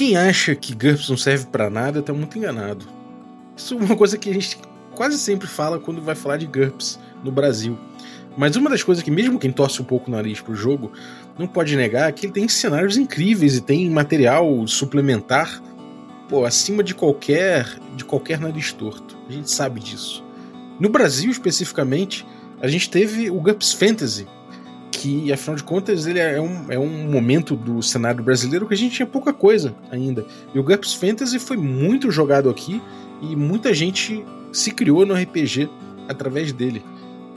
quem acha que GURPS não serve para nada tá muito enganado. Isso é uma coisa que a gente quase sempre fala quando vai falar de GURPS no Brasil. Mas uma das coisas que, mesmo quem torce um pouco o nariz pro jogo, não pode negar é que ele tem cenários incríveis e tem material suplementar pô, acima de qualquer de qualquer nariz torto. A gente sabe disso. No Brasil, especificamente, a gente teve o GURPS Fantasy, que, afinal de contas, ele é um, é um momento do cenário brasileiro que a gente tinha pouca coisa ainda. E o GURPS Fantasy foi muito jogado aqui e muita gente se criou no RPG através dele.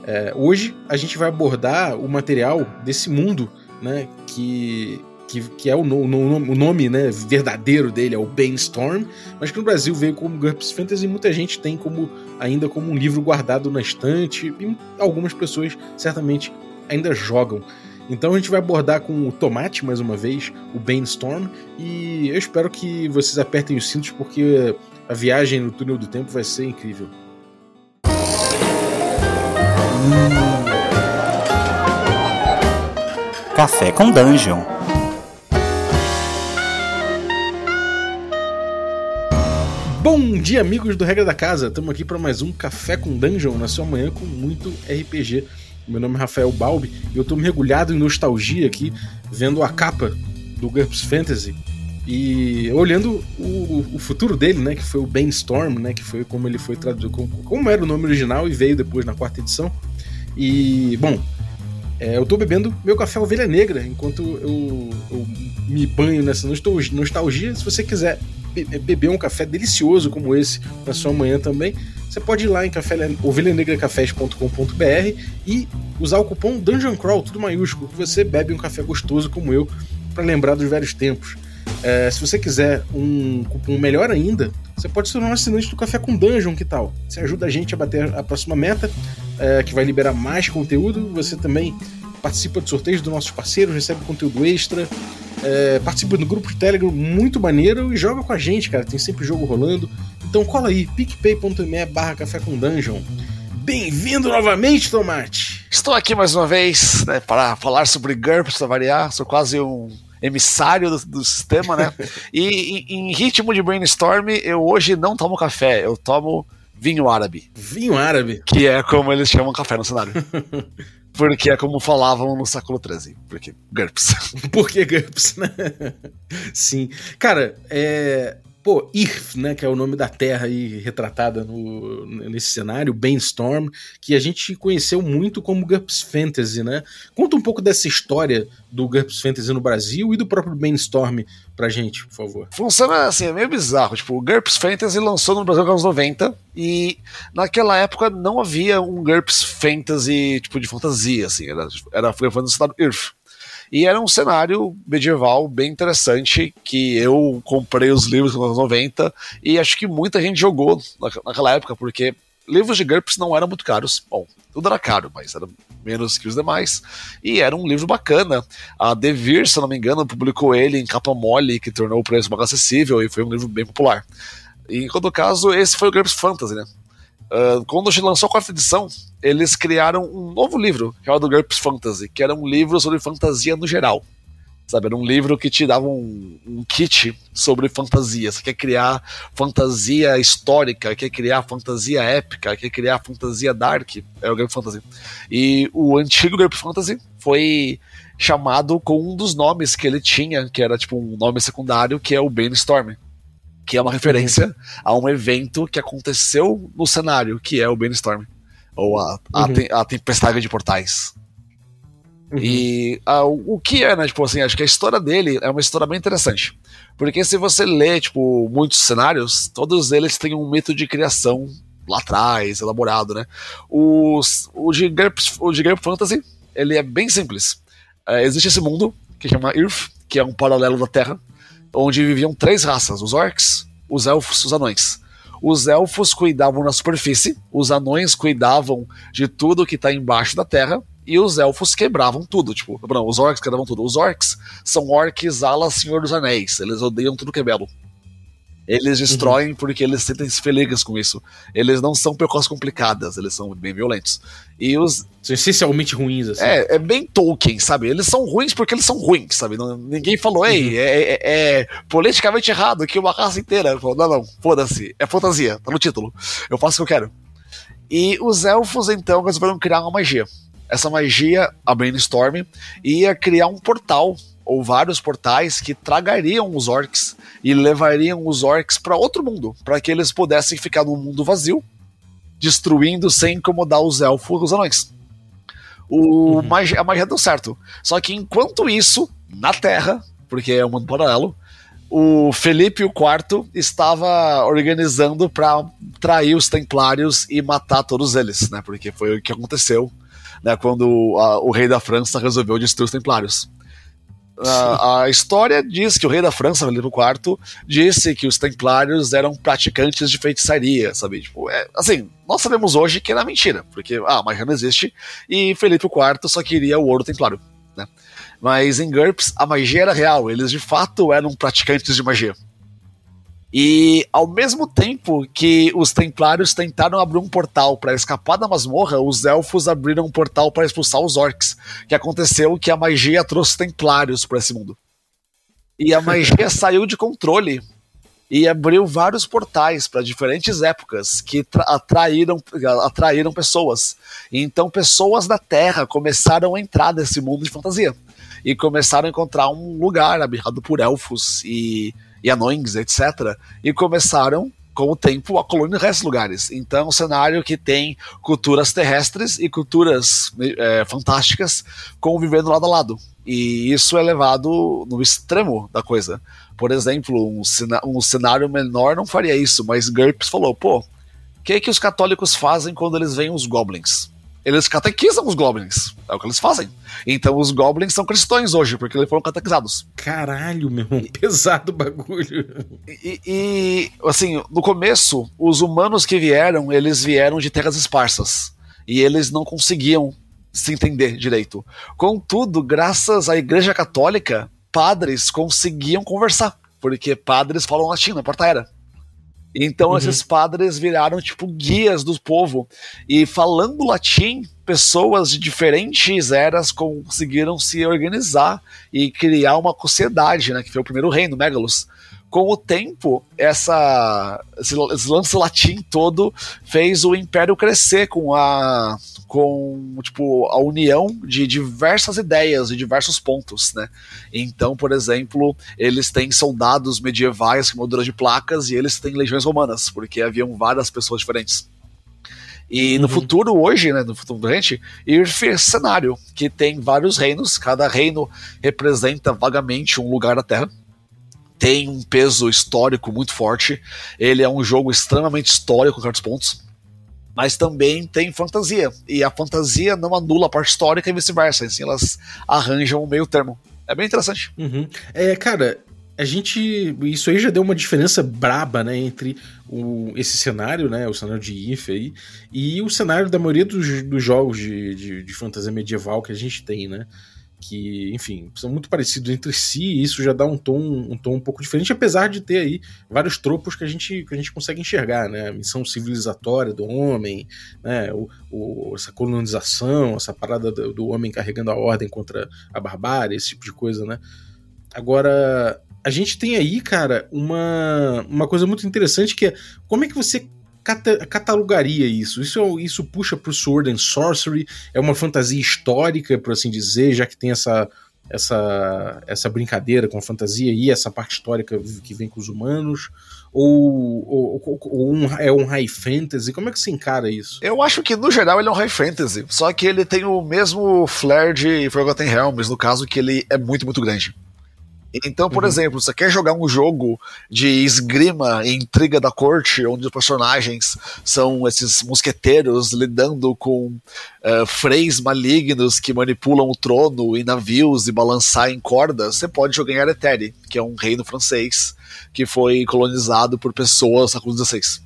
É, hoje a gente vai abordar o material desse mundo, né, que, que, que é o, no, no, o nome né, verdadeiro dele, é o Bainstorm, mas que no Brasil veio como GURPS Fantasy e muita gente tem como ainda como um livro guardado na estante e algumas pessoas certamente ainda jogam. Então a gente vai abordar com o Tomate mais uma vez, o Bainstorm, e eu espero que vocês apertem os cintos porque a viagem no túnel do tempo vai ser incrível. Café com Dungeon. Bom dia, amigos do Regra da Casa. Estamos aqui para mais um Café com Dungeon na sua manhã com muito RPG. Meu nome é Rafael Balbi e eu estou mergulhado em nostalgia aqui, vendo a capa do GURPS Fantasy e olhando o, o, futuro dele, né, que foi o Bainstorm, né, que foi como ele foi traduzido, como, como, era o nome original e veio depois na quarta edição. E, bom, é, eu tô bebendo meu café ovelha negra enquanto eu, eu me banho nessa nostalgia. Se você quiser beber um café delicioso como esse na sua manhã também, você pode ir lá em ovelhanegracafés.com.br e usar o cupom Dungeon Crawl, tudo maiúsculo, que você bebe um café gostoso como eu, para lembrar dos velhos tempos. É, se você quiser um cupom melhor ainda, você pode ser um assinante do Café com Dungeon, que tal? Você ajuda a gente a bater a próxima meta, é, que vai liberar mais conteúdo. Você também participa de sorteios dos nossos parceiros, recebe conteúdo extra, é, participa do grupo de Telegram muito maneiro e joga com a gente, cara. Tem sempre jogo rolando. Então cola aí, picpay.me barra café com dungeon. Bem-vindo novamente, Tomate! Estou aqui mais uma vez né, para falar sobre GURPS, para variar. Sou quase um emissário do, do sistema, né? e em, em, ritmo de brainstorm, eu hoje não tomo café, eu tomo vinho árabe. Vinho árabe? Que é como eles chamam café no cenário. Porque é como falavam no século XIII. Porque GURPS. Por que GURPS, né? Sim. Cara, é. Pô, Irf, né, que é o nome da terra aí retratada no, nesse cenário, Bainstorm, que a gente conheceu muito como GURPS Fantasy, né? Conta um pouco dessa história do GURPS Fantasy no Brasil e do próprio Bainstorm pra gente, por favor. Funciona assim, é meio bizarro. Tipo, o GURPS Fantasy lançou no Brasil nos anos 90 e naquela época não havia um GURPS Fantasy, tipo, de fantasia, assim. Era, era foi no Irf. E era um cenário medieval bem interessante que eu comprei os livros nos anos 90 e acho que muita gente jogou naquela época, porque livros de GURPS não eram muito caros. Bom, tudo era caro, mas era menos que os demais. E era um livro bacana. A Devir, se não me engano, publicou ele em capa mole, que tornou o preço mais acessível e foi um livro bem popular. E, em todo caso, esse foi o GURPS Fantasy, né? Uh, quando lançou a quarta edição, eles criaram um novo livro, que é o do GURPS Fantasy, que era um livro sobre fantasia no geral. Sabe, era um livro que te dava um, um kit sobre fantasia. Você quer criar fantasia histórica, quer criar fantasia épica, quer criar fantasia dark, é o GURPS Fantasy. E o antigo GURPS Fantasy foi chamado com um dos nomes que ele tinha, que era tipo um nome secundário, que é o Brainstorm que é uma referência a um evento que aconteceu no cenário, que é o Brainstorm, ou a, a, uhum. te, a Tempestade de Portais. Uhum. E a, o que é, né? Tipo assim, acho que a história dele é uma história bem interessante. Porque se você lê, tipo, muitos cenários, todos eles têm um método de criação lá atrás, elaborado, né? Os, o, de GURPS, o de Fantasy, ele é bem simples. É, existe esse mundo, que chama Earth, que é um paralelo da Terra, onde viviam três raças: os orcs, os elfos os anões. Os elfos cuidavam da superfície, os anões cuidavam de tudo que está embaixo da terra, e os elfos quebravam tudo. Tipo, não, os orcs quebravam tudo. Os orcs são orcs ala Senhor dos Anéis, eles odeiam tudo que é belo. Eles destroem uhum. porque eles sentem se felizes com isso. Eles não são percos complicadas, eles são bem violentos. E os. São essencialmente ruins, assim. É, é bem Tolkien, sabe? Eles são ruins porque eles são ruins, sabe? Não, ninguém falou, ei, uhum. é, é, é, politicamente errado que uma raça inteira. Falou, não, não, foda-se. É fantasia, tá no título. Eu faço o que eu quero. E os elfos, então, resolveram criar uma magia. Essa magia, a Brainstorm, ia criar um portal ou vários portais que tragariam os orcs e levariam os orcs para outro mundo, para que eles pudessem ficar num mundo vazio, destruindo sem incomodar os elfos e os anões. O, uhum. magia, a magia deu certo. Só que enquanto isso, na Terra, porque é um mundo paralelo, o Felipe IV estava organizando para trair os Templários e matar todos eles, né? Porque foi o que aconteceu né, quando a, o rei da França resolveu destruir os Templários. A, a, história diz que o rei da França, Felipe IV, disse que os templários eram praticantes de feitiçaria, sabe? Tipo, é, assim, nós sabemos hoje que era mentira, porque ah, a magia não existe e Felipe IV só queria o ouro templário, né? Mas em GURPS a magia era real, eles de fato eram praticantes de magia. E ao mesmo tempo que os templários tentaram abrir um portal para escapar da masmorra, os elfos abriram um portal para expulsar os orcs. Que aconteceu que a magia trouxe templários para esse mundo. E a magia saiu de controle e abriu vários portais para diferentes épocas que atraíram, atraíram pessoas. então pessoas da Terra começaram a entrar nesse mundo de fantasia e começaram a encontrar um lugar habitado por elfos e e anões, etc. E começaram com o tempo a colonizar esses lugares. Então, um cenário que tem culturas terrestres e culturas é, fantásticas convivendo lado a lado. E isso é levado no extremo da coisa. Por exemplo, um, um cenário menor não faria isso, mas GURPS falou: pô, o que, que os católicos fazem quando eles veem os goblins? Eles catequizam os goblins. É o que eles fazem. Então os goblins são cristãos hoje, porque eles foram catequizados. Caralho, meu irmão, pesado o bagulho. E, e, assim, no começo, os humanos que vieram, eles vieram de terras esparsas. E eles não conseguiam se entender direito. Contudo, graças à Igreja Católica, padres conseguiam conversar. Porque padres falam latim na porta era. Então uhum. esses padres viraram tipo guias do povo e falando latim, pessoas de diferentes eras conseguiram se organizar e criar uma sociedade, né, que foi o primeiro reino, Megalos com o tempo, essa, esse, lance latim todo fez o império crescer com a com tipo a união de diversas ideias e diversos pontos, né? Então, por exemplo, eles têm soldados medievais com molduras de placas e eles têm legiões romanas, porque haviam várias pessoas diferentes. E no uhum. futuro, hoje, né, no futuro IRF é cenário, que tem vários reinos, cada reino representa vagamente um lugar da Terra tem um peso histórico muito forte. Ele é um jogo extremamente histórico, certos pontos. Mas também tem fantasia. E a fantasia não anula a parte histórica e vice-versa. Assim, elas arranjam um meio termo. É bem interessante. Uhum. É, cara, a gente. Isso aí já deu uma diferença braba, né? Entre o, esse cenário, né? O cenário de IF aí, e o cenário da maioria dos, dos jogos de, de, de fantasia medieval que a gente tem, né? Que, enfim, são muito parecidos entre si, e isso já dá um tom, um tom um pouco diferente, apesar de ter aí vários tropos que a gente, que a gente consegue enxergar, né? A missão civilizatória do homem, né? O, o essa colonização, essa parada do, do, homem carregando a ordem contra a barbárie, esse tipo de coisa, né? Agora, a gente tem aí, cara, uma, uma coisa muito interessante que é como é que você catalogaria isso? Isso, isso puxa pro Sword and Sorcery? É uma fantasia histórica, por assim dizer, já que tem essa, essa, essa brincadeira com a fantasia e essa parte histórica que vem com os humanos? Ou, ou, ou um, é um high fantasy? Como é que se encara isso? Eu acho que no geral ele é um high fantasy, só que ele tem o mesmo flair de Forgotten Realms, no caso que ele é muito, muito grande. Então, por uhum. exemplo, você quer jogar um jogo de esgrima e intriga da corte, onde os personagens são esses mosqueteiros lidando com uh, freis malignos que manipulam o trono e navios e balançar em cordas, você pode jogar em Areteri, que é um reino francês que foi colonizado por pessoas no século XVI.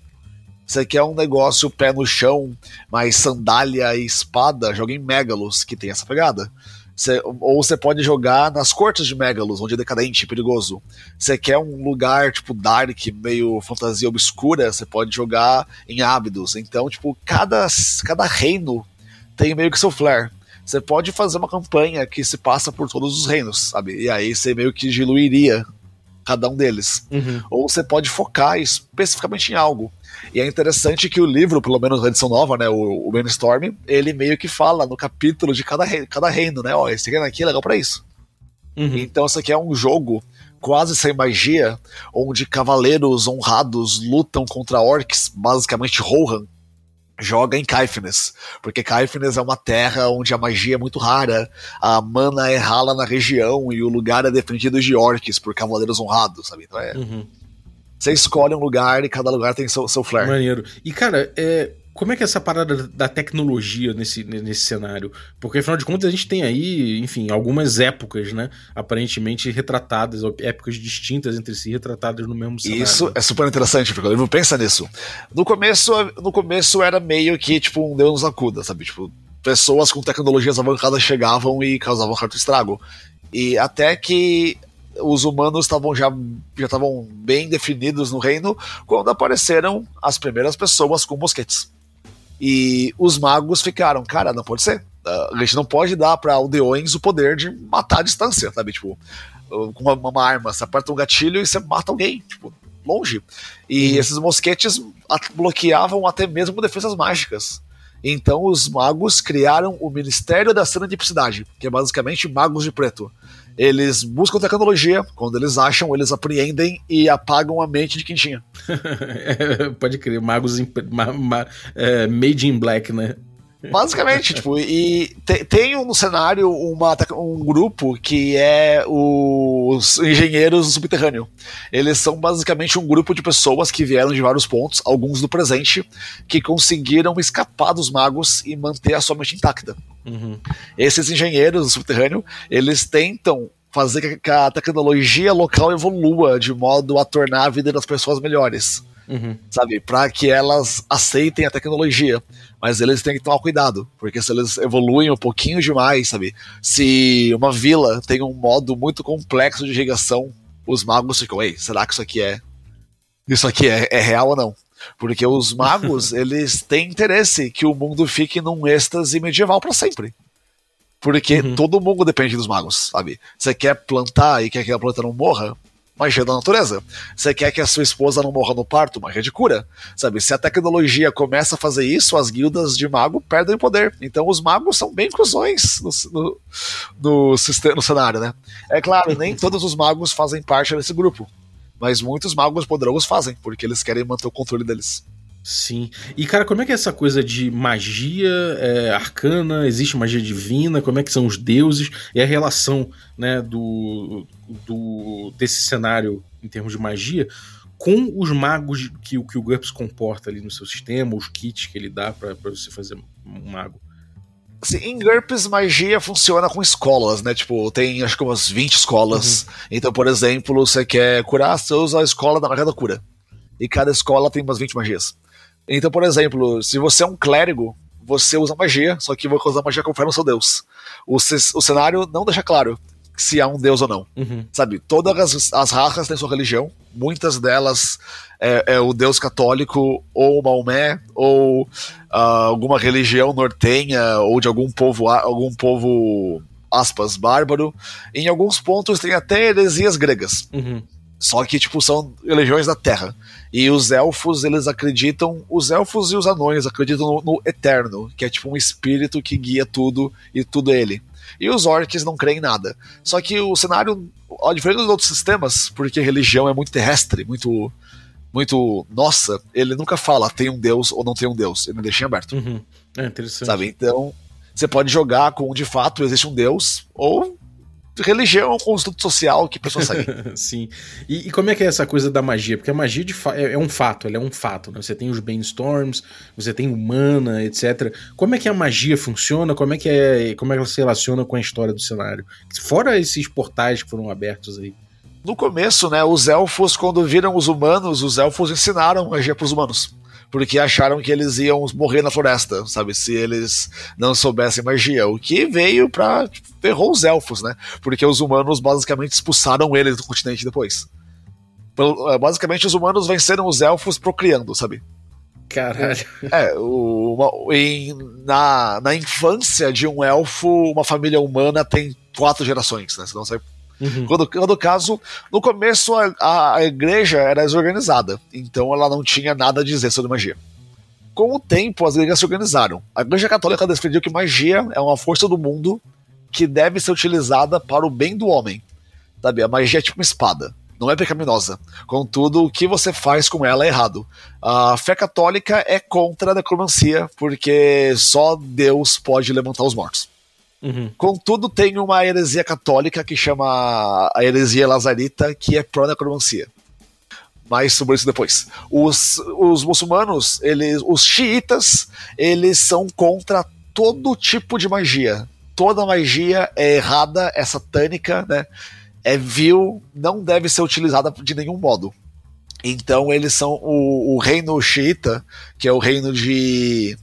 Você quer um negócio pé no chão, mais sandália e espada, joga em Megalos, que tem essa pegada. Cê, ou você pode jogar nas cortes de Megalos, onde é decadente, perigoso. Você quer um lugar tipo dark, meio fantasia obscura, você pode jogar em Ábidos. Então, tipo, cada, cada reino tem meio que seu flair. Você pode fazer uma campanha que se passa por todos os reinos, sabe? E aí você meio que diluiria cada um deles. Uhum. Ou você pode focar especificamente em algo. E é interessante que o livro, pelo menos na edição nova, né, o, o Brainstorm, ele meio que fala no capítulo de cada, rei, cada reino, né? Ó, esse reino aqui é legal para isso. Uhum. Então isso aqui é um jogo quase sem magia, onde cavaleiros honrados lutam contra orcs, basicamente Rohan, joga em Caifnes, porque Caifnes é uma terra onde a magia é muito rara, a mana é rala na região e o lugar é defendido de orcs por cavaleiros honrados, sabe? Então é, Uhum. Você escolhe um lugar e cada lugar tem seu, seu flair. Maneiro. E, cara, é, como é que é essa parada da tecnologia nesse, nesse cenário? Porque, afinal de contas, a gente tem aí, enfim, algumas épocas, né? Aparentemente retratadas, ou épocas distintas entre si, retratadas no mesmo cenário. Isso é super interessante, porque o livro pensa nisso. No começo, no começo era meio que tipo um Deus nos acuda, sabe? Tipo, pessoas com tecnologias avançadas chegavam e causavam certo estrago. E até que os humanos estavam já já estavam bem definidos no reino quando apareceram as primeiras pessoas com mosquetes. E os magos ficaram, cara, não pode ser. Ah, A gente não pode dar para aldeões o poder de matar à distância, sabe? Tipo, com uma, uma arma, você aperta um gatilho e você mata alguém, tipo, longe. E Uhum. esses mosquetes bloqueavam até mesmo defesas mágicas. Então os magos criaram o Ministério da Serendipidade, que é basicamente magos de preto. Eles buscam tecnologia, quando eles acham, eles apreendem e apagam a mente de quem tinha. É, Pode crer, magos ma- ma- é, made in black, né? Basicamente, tipo, e te- tem no cenário uma, um grupo que é os engenheiros do subterrâneo. Eles são basicamente um grupo de pessoas que vieram de vários pontos, alguns do presente, que conseguiram escapar dos magos e manter a sua mente intacta. Uhum. Esses engenheiros do subterrâneo, eles tentam fazer que a tecnologia local evolua de modo a tornar a vida das pessoas melhores Uhum. sabe? Para que elas aceitem a tecnologia. Mas eles têm que tomar cuidado, porque se eles evoluem um pouquinho demais, sabe? Se uma vila tem um modo muito complexo de irrigação, os magos ficam, ei, será que isso aqui é. Isso aqui é, é real ou não? Porque os magos, eles têm interesse que o mundo fique num êxtase medieval para sempre. Porque Uhum. todo mundo depende dos magos, sabe? Você quer plantar e quer que a planta não morra? Magia da natureza. Você quer que a sua esposa não morra no parto? Magia de cura. Sabe? Se a tecnologia começa a fazer isso, as guildas de mago perdem o poder. Então os magos são bem cuzões no, no, no, sistema, no cenário, né? É claro, nem todos os magos fazem parte desse grupo. Mas muitos magos poderosos fazem, porque eles querem manter o controle deles. Sim. E, cara, como é que é essa coisa de magia é, arcana? Existe magia divina? Como é que são os deuses? E a relação né, do, do desse cenário em termos de magia com os magos que, o- que o GURPS comporta ali no seu sistema, os kits que ele dá pra pra você fazer um mago. Em GURPS, magia funciona com escolas, né? Tipo, tem acho que umas 20 escolas. Então, por exemplo, você quer curar, você usa a escola da magia da cura. E cada escola tem umas 20 magias. Então, por exemplo, se você é um clérigo, você usa magia, só que vai usar magia conforme o seu deus. O, o cenário não deixa claro se há um deus ou não. Uhum. Sabe, todas as, as raças têm sua religião, muitas delas é, é o Deus católico, ou Maomé, ou ah, alguma religião nortenha, ou de algum povo, algum povo, aspas, bárbaro. Em alguns pontos tem até heresias gregas. Uhum. Só que, tipo, são religiões da Terra. E os elfos, eles acreditam. Os elfos e os anões acreditam no, no Eterno, que é tipo um espírito que guia tudo e tudo ele. E os orcs não creem em nada. Só que o cenário, ó, diferente dos outros sistemas, porque religião é muito terrestre, muito. Muito. Nossa, ele nunca fala tem um Deus ou não tem um Deus. Ele deixa em aberto. Uhum. É interessante. Sabe? Então, você pode jogar com de fato existe um Deus, ou religião é um construto social que pessoas seguem. Sim. E, e como é que é essa coisa da magia? Porque a magia é, é um fato, ela é um fato. Né? Você tem os brainstorms, você tem humana, etc. Como é que a magia funciona? Como é que é, como é que ela se relaciona com a história do cenário? Fora esses portais que foram abertos aí. No começo, né, os elfos, quando viram os humanos, os elfos ensinaram magia para os humanos. Porque acharam que eles iam morrer na floresta, sabe? Se eles não soubessem magia. O que veio pra. Tipo, ferrou os elfos, né? Porque os humanos basicamente expulsaram eles do continente depois. Eh, basicamente, os humanos venceram os elfos procriando, sabe? Caralho. É, o, uma, em, na, na infância de um elfo, uma família humana tem quatro gerações, né? Senão você Uhum. Quando, quando caso, no começo a, a igreja era desorganizada, então ela não tinha nada a dizer sobre magia. Com o tempo, as igrejas se organizaram. A Igreja Católica defendia que magia é uma força do mundo que deve ser utilizada para o bem do homem. Sabe? A magia é tipo uma espada, não é pecaminosa. Contudo, o que você faz com ela é errado. A fé católica é contra a necromancia, porque só Deus pode levantar os mortos. Uhum. Contudo, tem uma heresia católica que chama a heresia lazarita, que é pró-necromancia. Mais sobre isso depois. Os, os muçulmanos, eles, os xiitas, eles são contra todo tipo de magia. Toda magia é errada, é satânica, né? É vil, não deve ser utilizada de nenhum modo. Então eles são o, o reino xiita, que é o reino de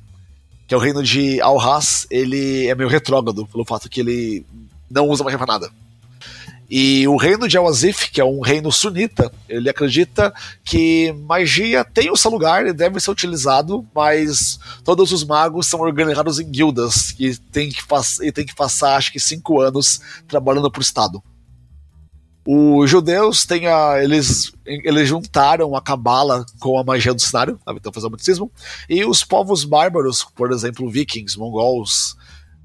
que é o reino de Al-Has, ele é meio retrógrado pelo fato que ele não usa magia pra nada. E o reino de Al-Azif, que é um reino sunita, ele acredita que magia tem o seu lugar e deve ser utilizado, mas todos os magos são organizados em guildas e tem que, e tem que passar, acho que, cinco anos trabalhando pro Estado. Os judeus têm a, eles, eles juntaram a cabala com a magia do cenário, sabe? então fazendo misticismo. E os povos bárbaros, por exemplo, vikings, mongols,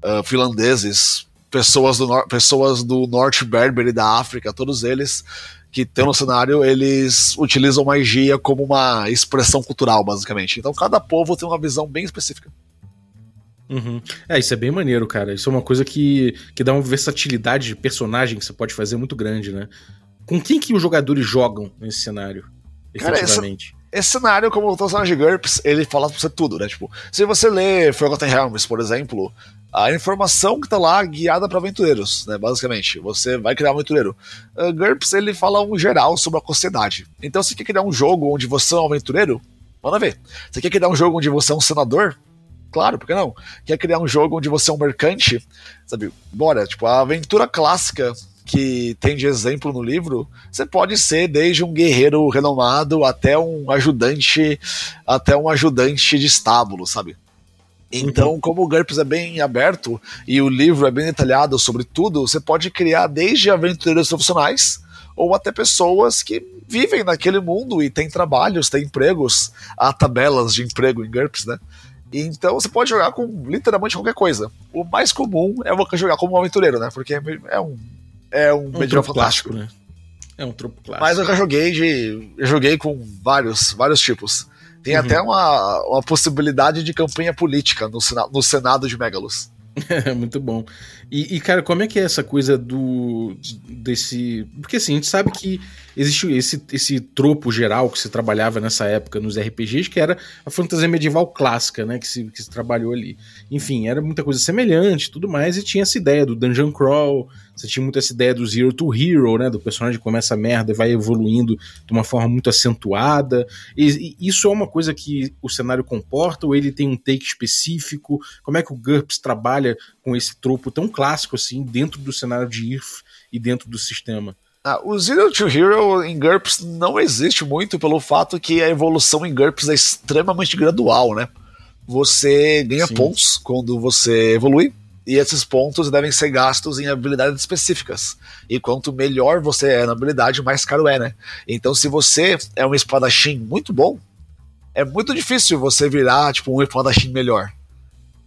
uh, finlandeses, pessoas do, pessoas do norte berber e da África, todos eles que tem no cenário, eles utilizam magia como uma expressão cultural, basicamente. Então cada povo tem uma visão bem específica. Uhum. É, isso é bem maneiro, cara. Isso é uma coisa que, que dá uma versatilidade de personagem que você pode fazer muito grande, né? Com quem que os jogadores jogam nesse cenário, efetivamente? Esse, cenário, como o personagem de GURPS, ele fala pra você tudo, né? Tipo, se você lê Forgotten Realms, por exemplo, a informação que tá lá guiada para aventureiros, né? Basicamente, você vai criar um aventureiro. Uh, GURPS, ele fala um geral sobre a sociedade. Então, se você quer criar um jogo onde você é um aventureiro, manda ver. Você quer criar um jogo onde você é um senador? Claro, por que não? Quer criar um jogo onde você é um mercante? Sabe, bora, tipo, a aventura clássica que tem de exemplo no livro, você pode ser desde um guerreiro renomado até um ajudante, até um ajudante de estábulo, sabe? Então, uhum. como o GURPS é bem aberto e o livro é bem detalhado sobre tudo, você pode criar desde aventureiros profissionais ou até pessoas que vivem naquele mundo e têm trabalhos, têm empregos, há tabelas de emprego em GURPS, né? Então você pode jogar com literalmente qualquer coisa. O mais comum é você jogar como um aventureiro, né? Porque é um, é um, um medieval fantástico. Clássico, né? É um tropo clássico. Mas eu já joguei de. Eu joguei com vários, vários tipos. Tem uhum. até uma, uma possibilidade de campanha política no, no Senado de Megalos. Muito bom. E, e, cara, como é que é essa coisa do. desse. Porque assim, a gente sabe que existe esse, esse tropo geral que se trabalhava nessa época nos RPGs, que era a fantasia medieval clássica, né? Que se, que se trabalhou ali. Enfim, era muita coisa semelhante tudo mais, e tinha essa ideia do Dungeon Crawl, você tinha muito essa ideia do Zero to Hero, né? Do personagem que começa a merda e vai evoluindo de uma forma muito acentuada. E, e isso é uma coisa que o cenário comporta, ou ele tem um take específico? Como é que o GURPS trabalha com esse tropo tão clássico assim dentro do cenário de IRF e dentro do sistema? Ah, o Zero to Hero em GURPS não existe muito pelo fato que a evolução em GURPS é extremamente gradual, né? Você ganha Sim. pontos quando você evolui, e esses pontos devem ser gastos em habilidades específicas. E quanto melhor você é na habilidade, mais caro é, né? Então, se você é um espadachim muito bom, é muito difícil você virar tipo um espadachim melhor.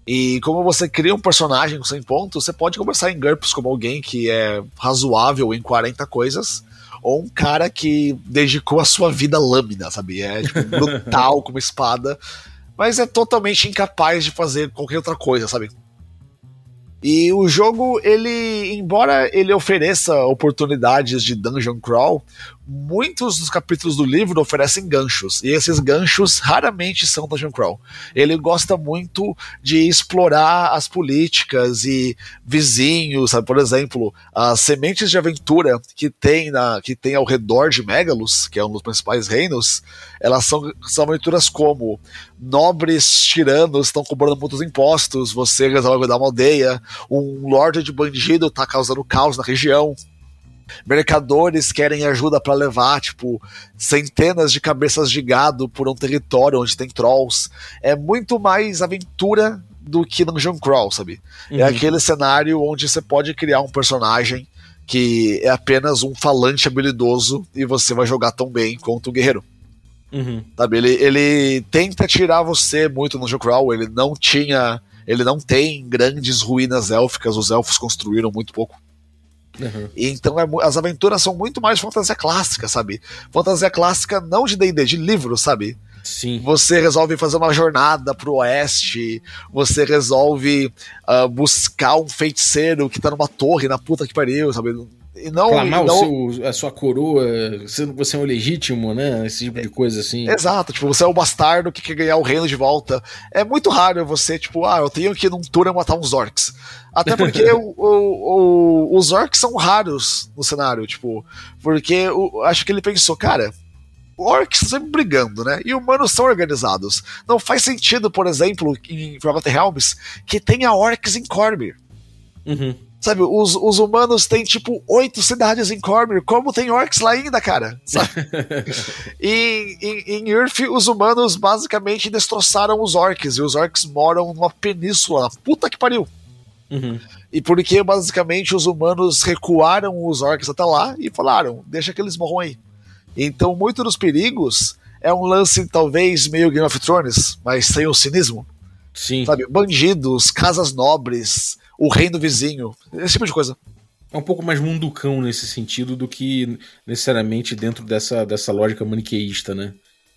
E como você cria um personagem com 100 pontos, você pode começar em GURPS como alguém que é razoável em 40 coisas, ou um cara que dedicou a sua vida à lâmina, sabe? É tipo, brutal como espada, mas é totalmente incapaz de fazer qualquer outra coisa, sabe? E o jogo, ele, embora ele ofereça oportunidades de dungeon crawl, muitos dos capítulos do livro oferecem ganchos, e esses ganchos raramente são Dungeon Crawl. Ele gosta muito de explorar as políticas e vizinhos, sabe? Por exemplo, as sementes de aventura que tem, na, que tem ao redor de Megalos, que é um dos principais reinos, elas são, são aventuras como nobres tiranos estão cobrando muitos impostos, você resolve dar uma aldeia, um lorde de bandido está causando caos na região, mercadores querem ajuda para levar, tipo, centenas de cabeças de gado por um território onde tem trolls. É muito mais aventura do que Dungeon Crawl, sabe? É uhum. É aquele cenário onde você pode criar um personagem que é apenas um falante habilidoso e você vai jogar tão bem quanto um guerreiro. Uhum. Sabe? Ele, ele tenta tirar você muito no Crawl, ele não tinha. Ele não tem grandes ruínas élficas, os elfos construíram muito pouco. Uhum. Então é, as aventuras são muito mais fantasia clássica, sabe? Fantasia clássica não de D&D, de livro, sabe? Sim. Você resolve fazer uma jornada pro oeste, você resolve uh, buscar um feiticeiro que tá numa torre na puta que pariu, sabe? E não, Clamar não... Seu, a sua coroa, sendo você é um legítimo, né? Esse tipo de coisa assim. Exato, tipo, você é o bastardo que quer ganhar o reino de volta. É muito raro você, tipo, ah, eu tenho que ir num tour matar uns orcs. Até porque o, o, o, os orcs são raros no cenário, tipo, porque acho que ele pensou, cara, orcs estão sempre brigando, né? E humanos são organizados. Não faz sentido, por exemplo, em Forgotten Realms, que tenha orcs em Cormyr. Uhum. Sabe, os, os humanos têm tipo oito cidades em Cormyr, como tem orcs lá ainda, cara? e em, em Earth, os humanos basicamente destroçaram os orcs, e os orcs moram numa península. Puta que pariu! Uhum. E porque basicamente os humanos recuaram os orcs até lá e falaram: deixa que eles morram aí. Então, muito dos perigos é um lance talvez meio Game of Thrones, mas sem o cinismo. Sim. Sabe, bandidos, casas nobres, o reino vizinho, esse tipo de coisa. É um pouco mais munducão nesse sentido do que necessariamente dentro dessa, dessa lógica maniqueísta, né?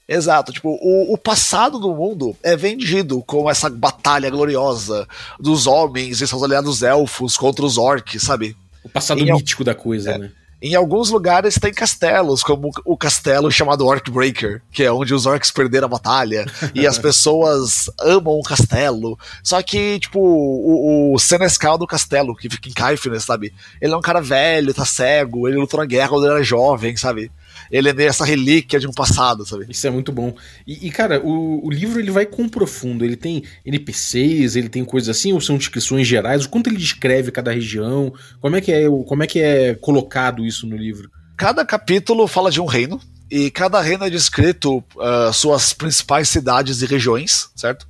Exato, tipo, o, o, passado do mundo é vendido como essa batalha gloriosa dos homens e seus aliados elfos contra os orcs, sabe? O passado em mítico da coisa, é, né? Em alguns lugares tem castelos, como o castelo chamado Orcbreaker, que é onde os orcs perderam a batalha, e as pessoas amam o castelo. Só que, tipo, o, o Senescal do castelo, que fica em Caifnes, sabe? Ele é um cara velho, tá cego, ele lutou na guerra quando ele era jovem, sabe? Ele é meio essa relíquia de um passado, sabe? Isso é muito bom. E, e, cara, o, o livro ele vai com profundo. Ele tem NPCs, ele tem coisas assim, ou são descrições gerais? O quanto ele descreve cada região? Como é que é, como é, que é colocado isso no livro? Cada capítulo fala de um reino, e cada reino é descrito uh, suas principais cidades e regiões, certo?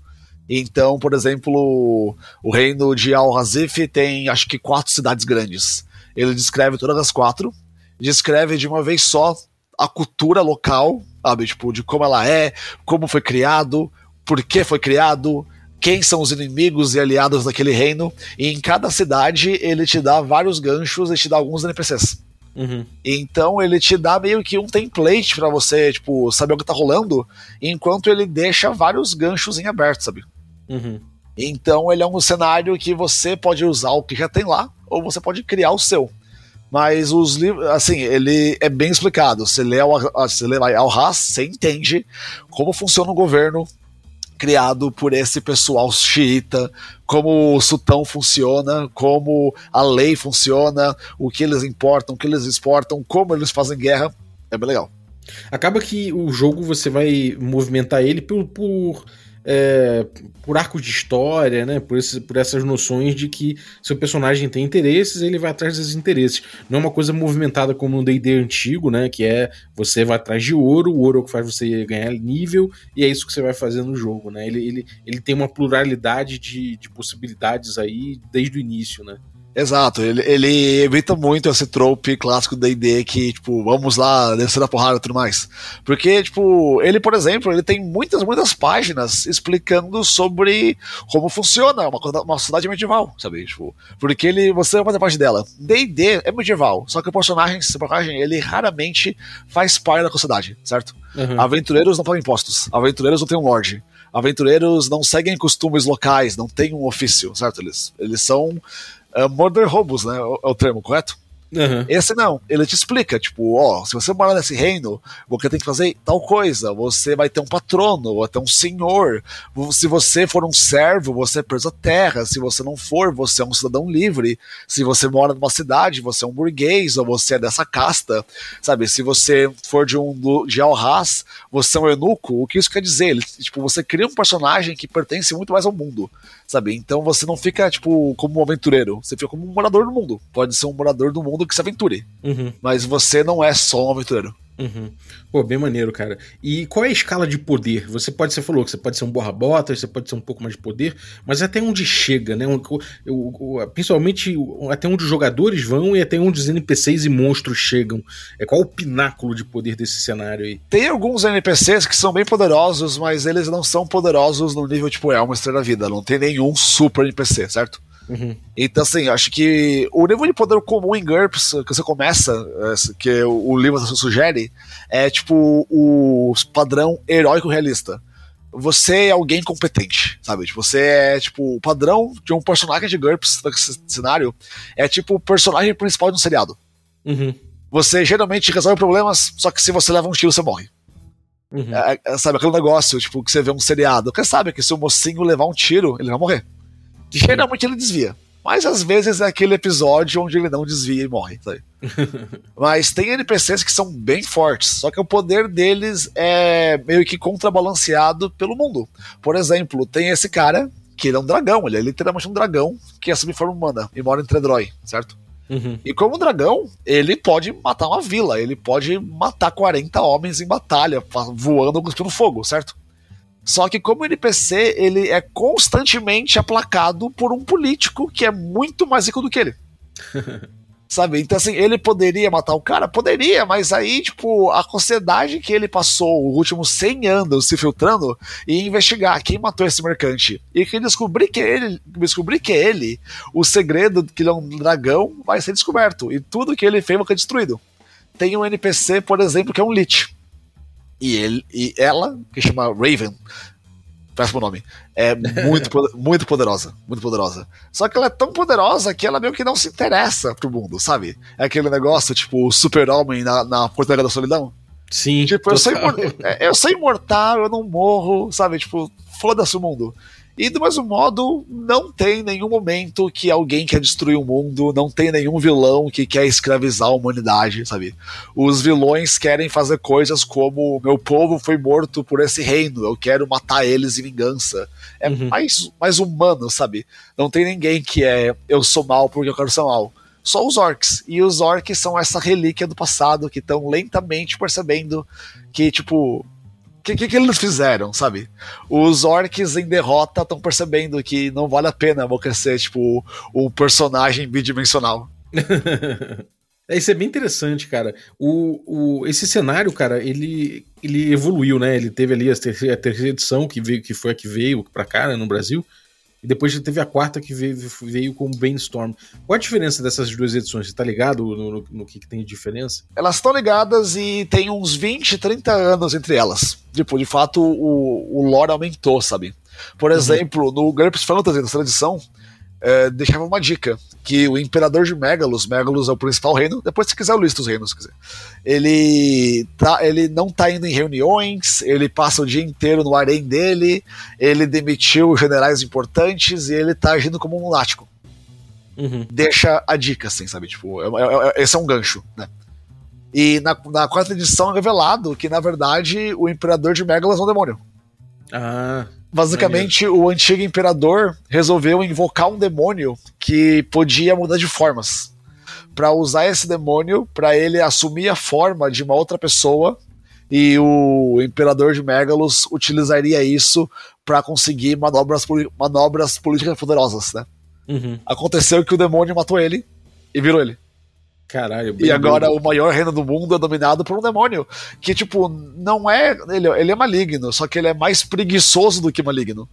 Então, por exemplo, o reino de Al-Hazif tem acho que quatro cidades grandes. Ele descreve todas as quatro, descreve de uma vez só a cultura local, sabe? Tipo, de como ela é, como foi criado, por que foi criado, quem são os inimigos e aliados daquele reino. E em cada cidade ele te dá vários ganchos e te dá alguns NPCs. Uhum. Então ele te dá meio que um template para você, tipo, saber o que tá rolando, enquanto ele deixa vários ganchos em aberto, sabe? Uhum. Então ele é um cenário que você pode usar o que já tem lá, ou você pode criar o seu. Mas os livros, assim, ele é bem explicado. Você lê Al Haas, você entende como funciona o governo criado por esse pessoal xiita, como o sultão funciona, como a lei funciona, o que eles importam, o que eles exportam, como eles fazem guerra. É bem legal. Acaba que o jogo você vai movimentar ele por, por é, por arcos de história, né? Por, esse, por essas noções de que seu personagem tem interesses, ele vai atrás desses interesses. Não é uma coisa movimentada como no D&D antigo, né? Que é você vai atrás de ouro, o ouro é o que faz você ganhar nível e é isso que você vai fazer no jogo, né? Ele, ele, ele tem uma pluralidade de, de possibilidades aí desde o início, né? Exato, ele, ele evita muito esse trope clássico da D&D que, tipo, vamos lá, descer da porrada e tudo mais. Porque, tipo, ele, por exemplo, ele tem muitas, muitas páginas explicando sobre como funciona uma, uma sociedade medieval, sabe? Tipo, porque ele, você vai fazer parte dela. D&D é medieval, só que o personagem, esse personagem, ele raramente faz parte da sociedade, certo? Uhum. Aventureiros não pagam impostos, aventureiros não têm um lord aventureiros não seguem costumes locais, não têm um ofício, certo? Eles, eles são uh, murder robos, né? É o termo, correto? Uhum. Esse não, ele te explica, tipo, ó, se você morar nesse reino, você tem que fazer tal coisa, você vai ter um patrono, vai ter um senhor, se você for um servo, você é preso à terra, se você não for, você é um cidadão livre, se você mora numa cidade, você é um burguês, ou você é dessa casta, sabe, se você for de um de Alhaz, você é um eunuco, o que isso quer dizer? Ele, tipo, você cria um personagem que pertence muito mais ao mundo, sabe, então você não fica, tipo, como um aventureiro, você fica como um morador do mundo, pode ser um morador do mundo mundo que se aventure. Uhum. Mas você não é só um aventureiro. Uhum. Pô, bem maneiro, cara. E qual é a escala de poder? Você pode, você falou que você pode ser um borra-bota, você pode ser um pouco mais de poder, mas até onde chega, né? principalmente até onde os jogadores vão e até onde os NPCs e monstros chegam. É qual o pináculo de poder desse cenário aí? Tem alguns NPCs que são bem poderosos, mas eles não são poderosos no nível tipo é uma estrela da vida. Não tem nenhum super NPC, certo? Uhum. Então, assim, acho que o nível de poder comum em GURPS que você começa, é, que o livro sugere, é tipo o padrão heróico realista. Você é alguém competente, sabe? Tipo, você é tipo o padrão de um personagem de GURPS nesse cenário é tipo o personagem principal de um seriado. Uhum. Você geralmente resolve problemas, só que se você leva um tiro, você morre. Uhum. É, é, sabe, aquele negócio, tipo, que você vê um seriado. Quem sabe que se o mocinho levar um tiro, ele vai morrer. Geralmente ele desvia. Mas às vezes é aquele episódio onde ele não desvia e morre. Mas tem NPCs que são bem fortes, só que o poder deles é meio que contrabalanceado pelo mundo. Por exemplo, tem esse cara que ele é um dragão, ele é literalmente um dragão que é subforma humana e mora em Tredroy, certo? Uhum. E como dragão, ele pode matar uma vila, ele pode matar 40 homens em batalha, voando cuspindo fogo, certo? Só que como NPC, ele é constantemente aplacado por um político que é muito mais rico do que ele. Sabe? Então, assim, ele poderia matar o cara? Poderia, mas aí, tipo, a sociedade que ele passou os últimos 100 anos se filtrando e investigar quem matou esse mercante. E que descobrir que ele, descobrir que ele, o segredo que ele é um dragão, vai ser descoberto. E tudo que ele fez vai ser destruído. Tem um NPC, por exemplo, que é um Lich e ele e ela, que chama Raven, péssimo nome, é muito, muito poderosa, muito poderosa. Só que ela é tão poderosa que ela meio que não se interessa pro mundo, sabe? É aquele negócio, tipo, o super-homem na, na Fortaleza da Solidão. Sim. Tipo, eu sou, é, eu sou imortal, eu não morro, sabe? Tipo, foda-se o mundo. E do mesmo modo, não tem nenhum momento que alguém quer destruir o mundo, não tem nenhum vilão que quer escravizar a humanidade, sabe? Os vilões querem fazer coisas como: meu povo foi morto por esse reino, eu quero matar eles em vingança. É uhum. mais, mais humano, sabe? Não tem ninguém que é eu sou mal porque eu quero ser mal só os orcs. E os orcs são essa relíquia do passado que estão lentamente percebendo que, tipo, que, que, que, eles fizeram, sabe? Os orcs em derrota estão percebendo que não vale a pena enlouquecer, tipo, um personagem bidimensional. é, isso é bem interessante, cara. O, o, esse cenário, cara, ele, ele evoluiu, né? Ele teve ali a terceira, a terceira edição, que, veio, que foi a que veio pra cá, né, no Brasil. E depois teve a quarta que veio, veio com o Brainstorm. Qual a diferença dessas duas edições? Você tá ligado no, no, no que, que, tem de diferença? Elas estão ligadas e tem uns 20, 30 anos entre elas. Tipo, de fato, o, o lore aumentou, sabe? Por uhum. exemplo, no GURPS Fantasy, nessa edição, é, deixava uma dica: que o imperador de Megalos, Megalos é o principal reino, depois se quiser eu listo os reinos, quiser. Ele, tá, ele não tá indo em reuniões, ele passa o dia inteiro no harém dele, ele demitiu generais importantes e ele tá agindo como um lunático. Uhum. Deixa a dica, assim, sabe? Tipo, é, é, é esse é um gancho, né? E na, na quarta edição é revelado que, na verdade, o imperador de Megalos é um demônio. Ah. Basicamente, o antigo imperador resolveu invocar um demônio que podia mudar de formas. Para usar esse demônio, para ele assumir a forma de uma outra pessoa, e o imperador de Megalos utilizaria isso para conseguir manobras, manobras políticas poderosas, né? Uhum. Aconteceu que o demônio matou ele e virou ele. Caralho, E agora o maior reino do mundo é dominado por um demônio. Que, tipo, não é. Ele, ele é maligno, só que ele é mais preguiçoso do que maligno.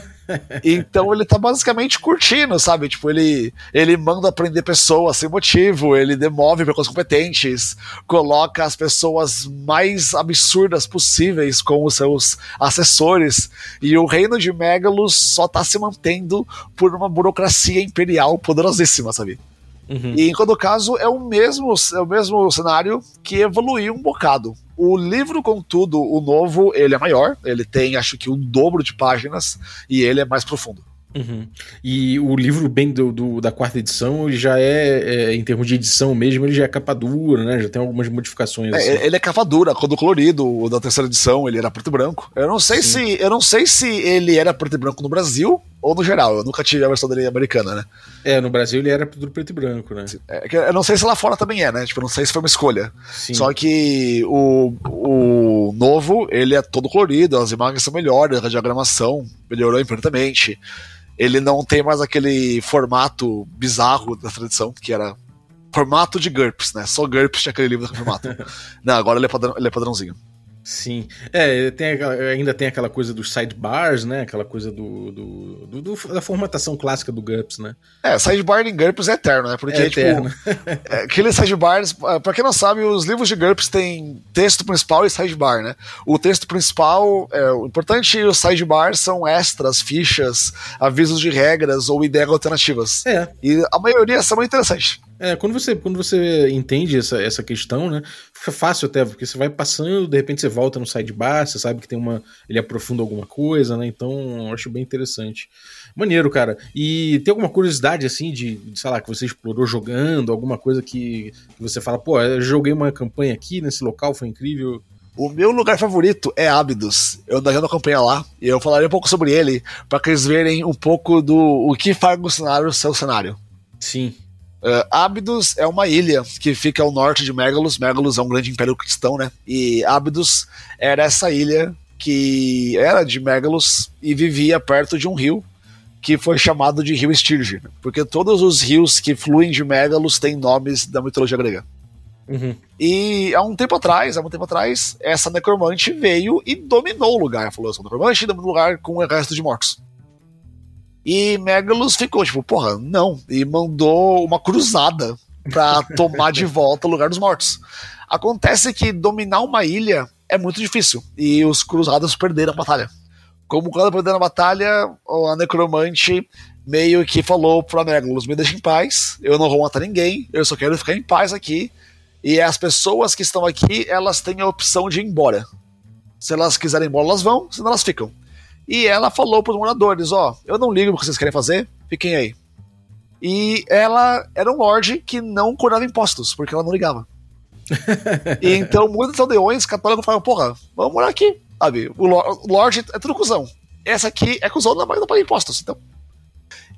então ele tá basicamente curtindo, sabe? Tipo, ele, ele manda prender pessoas sem motivo, ele demove pessoas competentes, coloca as pessoas mais absurdas possíveis como seus assessores. E o reino de Megalos só tá se mantendo por uma burocracia imperial poderosíssima, sabe? Uhum. E em todo caso, é o mesmo, é o mesmo cenário que evoluiu um bocado. O livro, contudo, o novo, ele é maior, ele tem acho que o dobro de páginas e ele é mais profundo. Uhum. E o livro bem do, do, da quarta edição, ele já é, é, em termos de edição mesmo, ele já é capa dura, né? Já tem algumas modificações. É, assim. Ele é capa dura, quando colorido, o da terceira edição, ele era preto e branco. Eu não sei se eu não sei se ele era preto e branco no Brasil ou no geral. Eu nunca tive a versão dele americana, né? É, no Brasil ele era tudo preto e branco, né? É, eu não sei se lá fora também é, né? Tipo, eu não sei se foi uma escolha. Sim. Só que o, o novo, ele é todo colorido, as imagens são melhores, a diagramação melhorou infinitamente ele não tem mais aquele formato bizarro da tradição, que era formato de GURPS, né? Só GURPS tinha aquele livro daquele formato. não, agora ele é, padrão, ele é padrãozinho. Sim. É, tem, ainda tem aquela coisa dos sidebars, né? Aquela coisa do, do, do, do, da formatação clássica do GURPS, né? É, sidebar em GURPS é eterno, né? Porque, é tipo, eterno. é, aqueles sidebars, ah, pra quem não sabe, os livros de GURPS têm texto principal e sidebar, né? O texto principal, é, o importante e os sidebars são extras, fichas, avisos de regras ou ideias alternativas. É. E a maioria são muito interessantes. É, quando você, quando você entende essa, essa questão, né? Fica fácil até, porque você vai passando, de repente você volta no sidebar, você sabe que tem uma. Ele aprofunda alguma coisa, né? Então, eu acho bem interessante. Maneiro, cara. E tem alguma curiosidade, assim, de, de sei lá, que você explorou jogando, alguma coisa que, que você fala, pô, eu joguei uma campanha aqui nesse local, foi incrível. O meu lugar favorito é Abydos. Eu ainda não campanha lá e eu falarei um pouco sobre ele para que eles verem um pouco do o que faz o cenário seu cenário. Sim. Uh, Abydos é uma ilha que fica ao norte de Megalos. Megalos é um grande império cristão, né? E Abydos era essa ilha que era de Megalos e vivia perto de um rio que foi chamado de Rio Stirge, porque todos os rios que fluem de Megalos têm nomes da mitologia grega. Uhum. E há um tempo atrás, há um tempo atrás, essa necromante veio e dominou o lugar. Falou, eu sou necromante, dominou o lugar com o resto de mortos. E Megalus ficou tipo, porra, não. E mandou uma cruzada pra tomar de volta o lugar dos mortos. Acontece que dominar uma ilha é muito difícil. E os cruzados perderam a batalha. Como quando perderam a batalha, a necromante meio que falou pra Megalus: me deixa em paz, eu não vou matar ninguém, eu só quero ficar em paz aqui. E as pessoas que estão aqui, elas têm a opção de ir embora. Se elas quiserem ir embora, elas vão, senão elas ficam. E ela falou para os moradores: Ó, oh, eu não ligo o que vocês querem fazer, fiquem aí. E ela era um lord que não cobrava impostos, porque ela não ligava. e então muitos aldeões católicos falaram: Porra, vamos morar aqui, sabe? O lord é tudo cuzão. Essa aqui é cuzona, mas não paga impostos, então.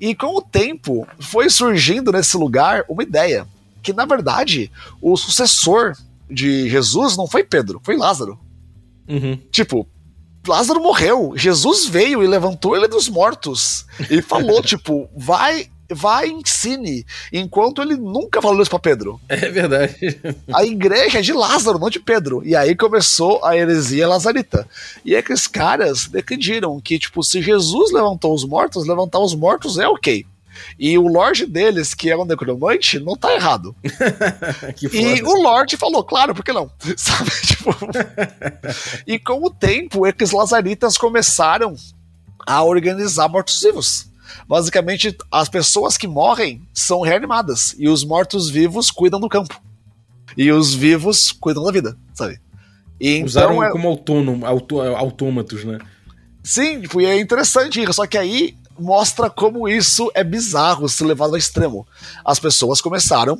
E com o tempo foi surgindo nesse lugar uma ideia que na verdade o sucessor de Jesus não foi Pedro, foi Lázaro. Uhum. Tipo, Lázaro morreu. Jesus veio e levantou ele dos mortos. E falou, tipo, vai vai ensine, enquanto ele nunca falou isso pra Pedro. É verdade. A igreja é de Lázaro, não de Pedro. E aí começou a heresia lazarita. E é que os caras decidiram que, tipo, se Jesus levantou os mortos, levantar os mortos é ok. E o Lorde deles, que é um necromante, não tá errado. e o Lorde falou, claro, por que não? Sabe, tipo... e com o tempo, é que os lazaritas começaram a organizar mortos-vivos. Basicamente, as pessoas que morrem são reanimadas e os mortos-vivos cuidam do campo. E os vivos cuidam da vida, sabe? E Usaram então, é... como autônomo, autô, autômatos, né? Sim, tipo, e é interessante, só que aí mostra como isso é bizarro se levado ao extremo. As pessoas começaram,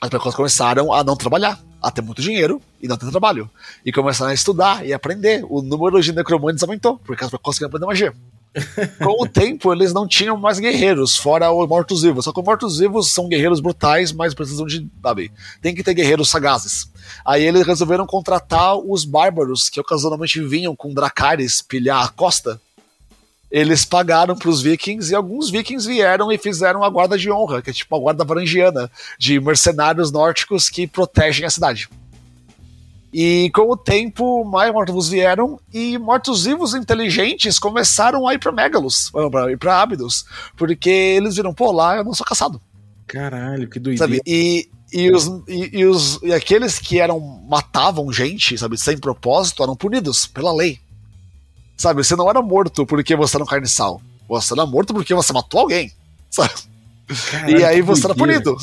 as pessoas começaram a não trabalhar, a ter muito dinheiro e não ter trabalho. E começaram a estudar e aprender. O número de necromantes aumentou, porque as pessoas queriam aprender magia. Com o tempo, eles não tinham mais guerreiros, fora os mortos-vivos. Só que os mortos-vivos são guerreiros brutais, mas precisam de. Sabe? Tem que ter guerreiros sagazes. Aí eles resolveram contratar os bárbaros, que ocasionalmente vinham com dracares pilhar a costa eles pagaram para os vikings e alguns vikings vieram e fizeram a guarda de honra, que é tipo a guarda varangiana, de mercenários nórdicos que protegem a cidade. E com o tempo, mais mortos vieram e mortos-vivos inteligentes começaram a ir para Megalos, para ir para Abydos, porque eles viram, pô, lá eu não sou caçado. Caralho, que doideira. Sabe? E, e, os, e, e, os, e aqueles que eram matavam gente, sabe, sem propósito, eram punidos pela lei. Sabe, você não era morto porque você era um carniçal. Você era morto porque você matou alguém. Sabe? Caralho, e aí você era punido.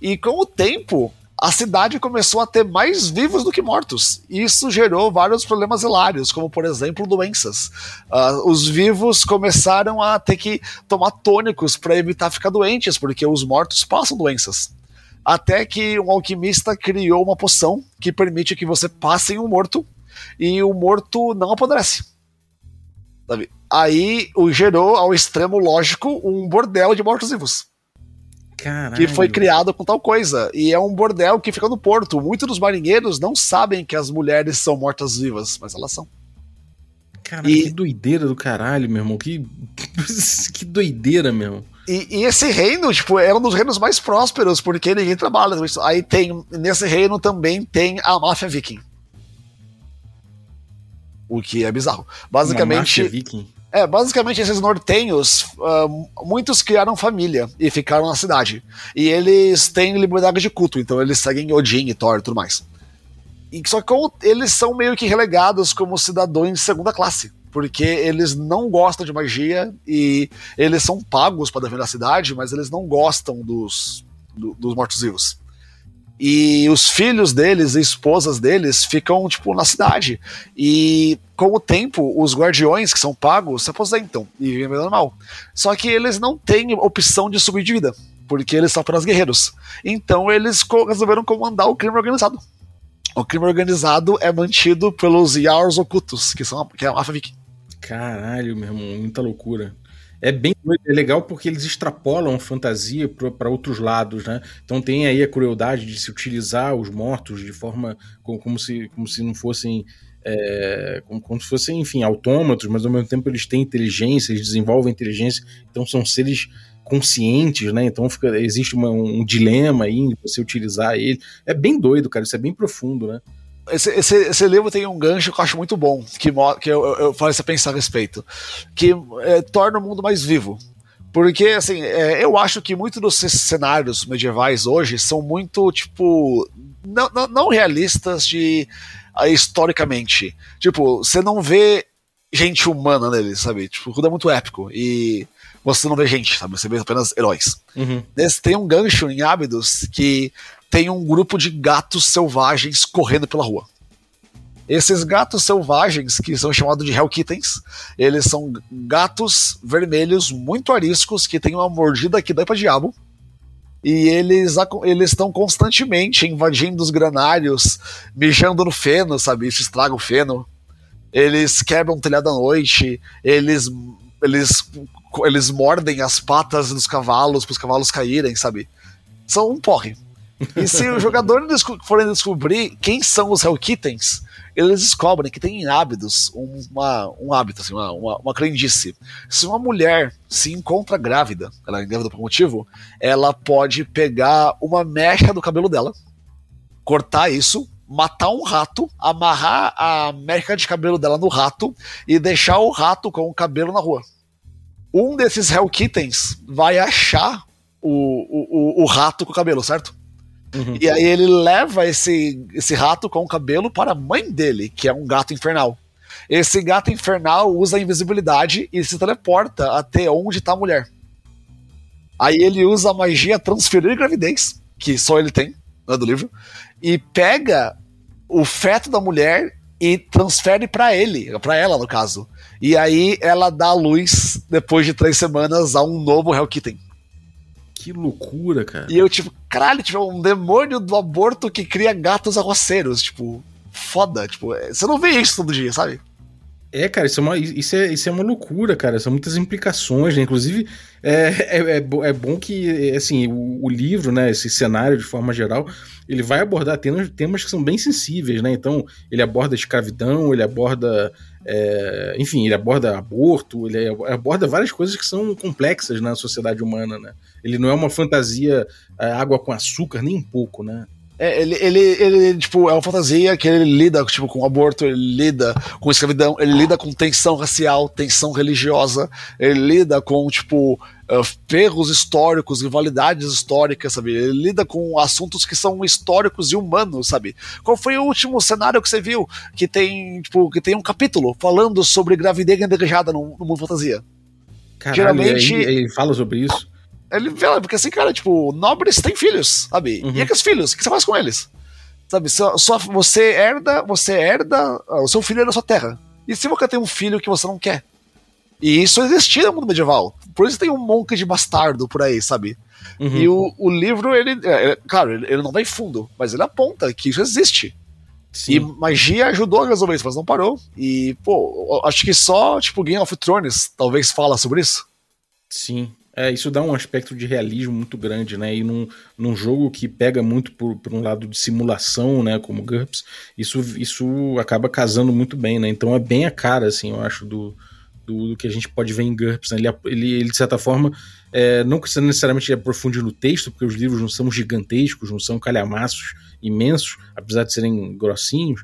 E com o tempo, a cidade começou a ter mais vivos do que mortos. Isso gerou vários problemas hilários, como por exemplo doenças. Uh, os vivos começaram a ter que tomar tônicos para evitar ficar doentes, porque os mortos passam doenças. Até que um alquimista criou uma poção que permite que você passe em um morto e o morto não apodrece. Sabe? Aí o gerou ao extremo lógico um bordel de mortos-vivos. Caralho. Que foi criado com tal coisa. E é um bordel que fica no porto. Muitos dos marinheiros não sabem que as mulheres são mortas-vivas, mas elas são. Caralho, e... que doideira do caralho, meu irmão. Que, que doideira, meu. E, e, esse reino, tipo, é um dos reinos mais prósperos, porque ninguém trabalha com isso. Aí tem, nesse reino também tem a máfia viking. O que é bizarro. Basicamente. É, basicamente esses nortenhos, uh, muitos criaram família e ficaram na cidade. E eles têm liberdade de culto, então eles seguem Odin e Thor e tudo mais. E só que eles são meio que relegados como cidadãos de segunda classe, porque eles não gostam de magia e eles são pagos para defender a cidade, mas eles não gostam dos, do, dos mortos-vivos. E os filhos deles e esposas deles ficam, tipo, na cidade. E com o tempo, os guardiões que são pagos se aposentam e vivem normal. Só que eles não têm opção de subir de vida, porque eles são apenas guerreiros. Então eles resolveram comandar o crime organizado. O crime organizado é mantido pelos Yars ocultos, que são que é a máfia viking. Caralho, meu irmão, muita loucura é bem é legal porque eles extrapolam fantasia para outros lados, né? Então tem aí a crueldade de se utilizar os mortos de forma como, como se, como se não fossem é, como, como, se fossem, enfim, autômatos, mas ao mesmo tempo eles têm inteligência, eles desenvolvem inteligência, então são seres conscientes, né? Então fica, existe uma, um dilema aí em você utilizar ele. É bem doido, cara, isso é bem profundo, né? Esse, esse, esse, livro tem um gancho que eu acho muito bom, que, que eu, eu, eu faço você pensar a respeito, que é, torna o mundo mais vivo. Porque, assim, é, eu acho que muitos dos cenários medievais hoje são muito, tipo, não, não, não realistas de uh, historicamente. Tipo, você não vê gente humana neles, sabe? Tipo, tudo é muito épico. E você não vê gente, sabe? Você vê apenas heróis. Uhum. Nesse, tem um gancho em Ábidos que tem um grupo de gatos selvagens correndo pela rua. Esses gatos selvagens, que são chamados de Hellkittens, eles são gatos vermelhos muito ariscos que têm uma mordida que dá pra diabo. E eles eles estão constantemente invadindo os granários, mijando no feno, sabe? Isso estraga o feno. Eles quebram o telhado à noite, eles eles eles mordem as patas dos cavalos para os cavalos caírem, sabe? São um porre. E se o jogador forem descobrir quem são os Hellkittens, eles descobrem que tem hábitos, uma, um hábito, assim, uma, uma, uma crendice. Se uma mulher se encontra grávida, ela é grávida por motivo, ela pode pegar uma mecha do cabelo dela, cortar isso, matar um rato, amarrar a mecha de cabelo dela no rato e deixar o rato com o cabelo na rua. Um desses Hellkittens vai achar o, o, o, o rato com o cabelo, certo? Uhum. E aí ele leva esse, esse rato com o cabelo para a mãe dele, que é um gato infernal. Esse gato infernal usa a invisibilidade e se teleporta até onde está a mulher. Aí ele usa a magia transferir gravidez, que só ele tem, né, do livro, e pega o feto da mulher e transfere para ele, para ela no caso. E aí ela dá luz depois de três semanas a um novo Hellkitten. Que loucura, cara. E eu, tipo, caralho, tipo, um demônio do aborto que cria gatos arroceiros, tipo, foda, tipo, é, você não vê isso todo dia, sabe? É, cara, isso é uma, isso é, isso é uma loucura, cara. São muitas implicações, né? Inclusive, é, é, é, é bom que, assim, o, o, livro, né, esse cenário de forma geral, ele vai abordar temas, temas que são bem sensíveis, né? Então, ele aborda escravidão, ele aborda é, enfim, ele aborda aborto, ele aborda várias coisas que são complexas na sociedade humana, né? Ele não é uma fantasia é, água com açúcar, nem um pouco, né? É, ele, ele, ele, tipo, é uma fantasia que ele lida tipo, com aborto, ele lida com escravidão, ele lida com tensão racial, tensão religiosa, ele lida com, tipo, uh, ferros históricos, rivalidades históricas, sabe? Ele lida com assuntos que são históricos e humanos, sabe? Qual foi o último cenário que você viu que tem, tipo, que tem um capítulo falando sobre gravidez indesejada no, no mundo fantasia? Caralho, Geralmente. Ele, ele fala sobre isso? Ele vê, porque assim, cara, tipo, nobres têm filhos, sabe? Uhum. E aqueles filhos, o que você faz com eles? Sabe, só, só você herda, você herda, ah, o seu filho é da sua terra. E se você tem um filho que você não quer? E isso existia no mundo medieval. Por isso tem um monte de bastardo por aí, sabe? Uhum. E o, o livro, ele, é, é, claro, ele, ele não vai fundo, mas ele aponta que isso existe. Sim. E magia ajudou a resolver isso, mas não parou. E, pô, acho que só, tipo, Game of Thrones talvez fala sobre isso. Sim. É, isso dá um aspecto de realismo muito grande, né? E num, num jogo que pega muito por, por um lado de simulação, né? Como GURPS, isso, isso acaba casando muito bem, né? Então é bem a cara, assim, eu acho, do, do, do que a gente pode ver em GURPS. Né? Ele, ele, ele, de certa forma, é, não precisa necessariamente aprofundir no texto, porque os livros não são gigantescos, não são calhamaços imensos, apesar de serem grossinhos.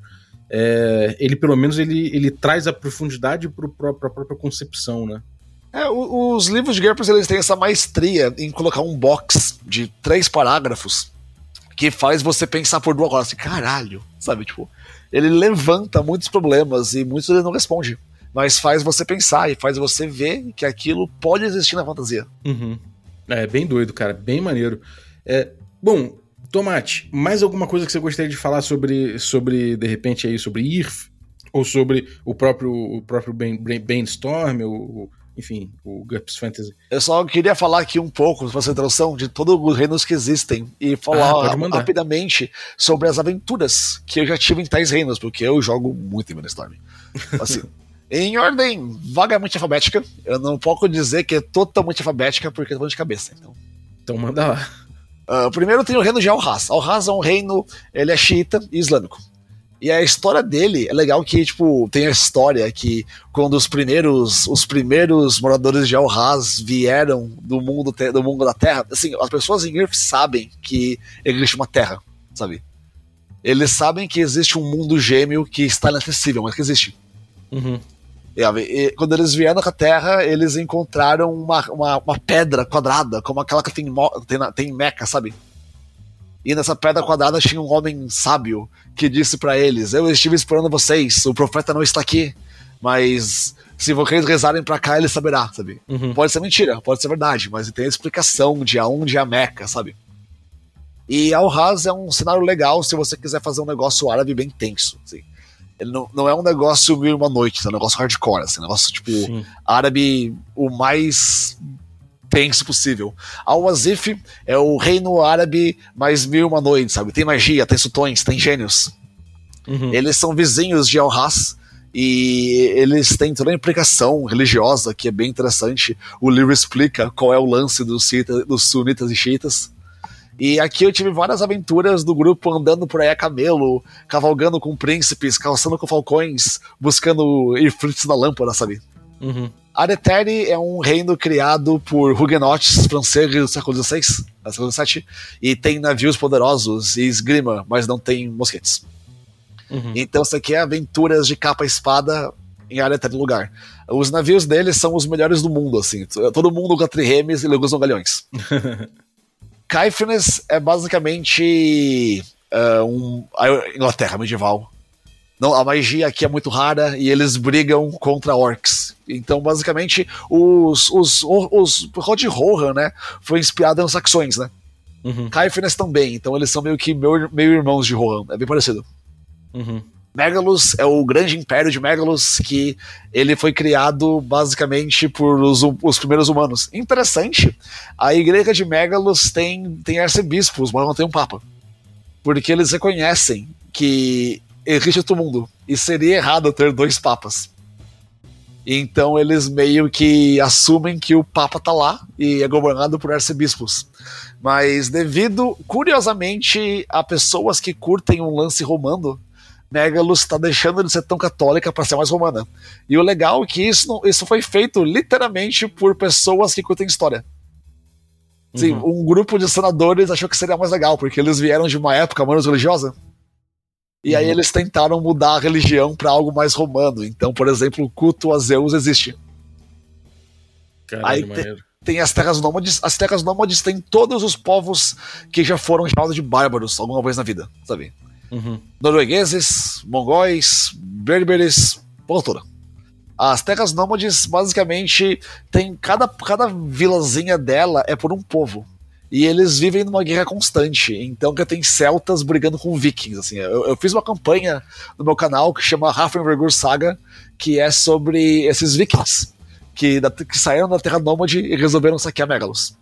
É, ele, pelo menos, ele, ele traz a profundidade para a própria concepção, né? É, os livros de GURPS eles têm essa maestria em colocar um box de três parágrafos que faz você pensar por duas horas. Assim, caralho, sabe? Tipo, ele levanta muitos problemas e muitos ele não responde. Mas faz você pensar e faz você ver que aquilo pode existir na fantasia. Uhum. É bem doido, cara. Bem maneiro. É, bom, Tomate, mais alguma coisa que você gostaria de falar sobre, sobre de repente, aí, sobre IRF? Ou sobre o próprio, o próprio Brainstorm, o, enfim, o GURPS Fantasy. Eu só queria falar aqui um pouco, fazer essa introdução, de todos os reinos que existem e falar ah, rapidamente sobre as aventuras que eu já tive em tais reinos, porque eu jogo muito em Brainstorm. Assim, em ordem vagamente alfabética, eu não posso dizer que é totalmente alfabética, porque eu tô de cabeça. Então, então manda lá. Uh, primeiro tem o reino de Al-Raz. Al-Raz é um reino, ele é xiita e islâmico. E a história dele é legal que, tipo, tem a história que quando os primeiros, os primeiros moradores de Al-Raz vieram do mundo, do mundo da Terra, assim, as pessoas em Earth sabem que existe uma Terra, sabe? Eles sabem que existe um mundo gêmeo que está inacessível, mas que existe. Uhum. E, e, quando eles vieram à Terra, eles encontraram uma, uma, uma, pedra quadrada, como aquela que tem, tem, tem em Meca, sabe? E nessa pedra quadrada tinha um homem sábio que disse para eles: Eu estive esperando vocês, o profeta não está aqui, mas se vocês rezarem para cá, ele saberá, sabe? Uhum. Pode ser mentira, pode ser verdade, mas tem a explicação de aonde é a Meca, sabe? E Al-Raz é um cenário legal se você quiser fazer um negócio árabe bem tenso. Assim. Ele não, não é um negócio mil uma noite, é um negócio hardcore, assim, um negócio tipo Sim. árabe o mais tenso possível. Al-Wazif é o reino árabe mais mil uma noite, sabe? Tem magia, tem sultões, tem gênios. Uhum. Eles são vizinhos de Al-Ras e eles têm toda a implicação religiosa que é bem interessante. O livro explica qual é o lance dos, dos sunitas e xiitas. E aqui eu tive várias aventuras do grupo andando por aí a camelo, cavalgando com príncipes, calçando com falcões, buscando ifrits na lâmpada, sabe? Uhum. Areteri é um reino criado por huguenotes franceses do século XVI, século XVII, e tem navios poderosos e esgrima, mas não tem mosquetes. Uhum. Então isso aqui é aventuras de capa e espada em Areteri lugar. Os navios deles são os melhores do mundo, assim. Todo mundo usa triremes e eles usam galhões. Caifnes é basicamente uh, um, a Inglaterra medieval não, a magia aqui é muito rara e eles brigam contra orcs. Então, basicamente, os, os, os, Rod Rohan, né, foi inspirado nos saxões, né? Uhum. Caifnes também, então eles são meio que meio, meio irmãos de Rohan, é bem parecido. Uhum. Megalus é o grande império de Megalus que ele foi criado basicamente por os, os primeiros humanos. Interessante, a igreja de Megalus tem, tem arcebispos, mas não tem um papa. Porque eles reconhecem que existe outro mundo. E seria errado ter dois papas. Então eles meio que assumem que o Papa tá lá e é governado por arcebispos. Mas devido, curiosamente, a pessoas que curtem um lance romano, Megalus está deixando de ser tão católica para ser mais romana. E o legal é que isso, não, isso foi feito literalmente por pessoas que curtem história. Sim, uhum. um grupo de senadores achou que seria mais legal, porque eles vieram de uma época menos religiosa. E aí uhum. eles tentaram mudar a religião para algo mais romano. Então, por exemplo, o culto a Zeus existe. Caralho, aí tem, tem as terras nômades. As terras nômades têm todos os povos que já foram chamados de bárbaros alguma vez na vida, sabe? Uhum. Noruegueses, mongóis, berberes, porra toda. As terras nômades, basicamente, tem cada, cada vilazinha dela é por um povo. E eles vivem numa guerra constante. Então que tem celtas brigando com vikings. Assim. Eu, eu fiz uma campanha no meu canal que chama Hafenvergur Saga, que é sobre esses vikings que, da, que saíram da Terra Nômade e resolveram saquear Megalos.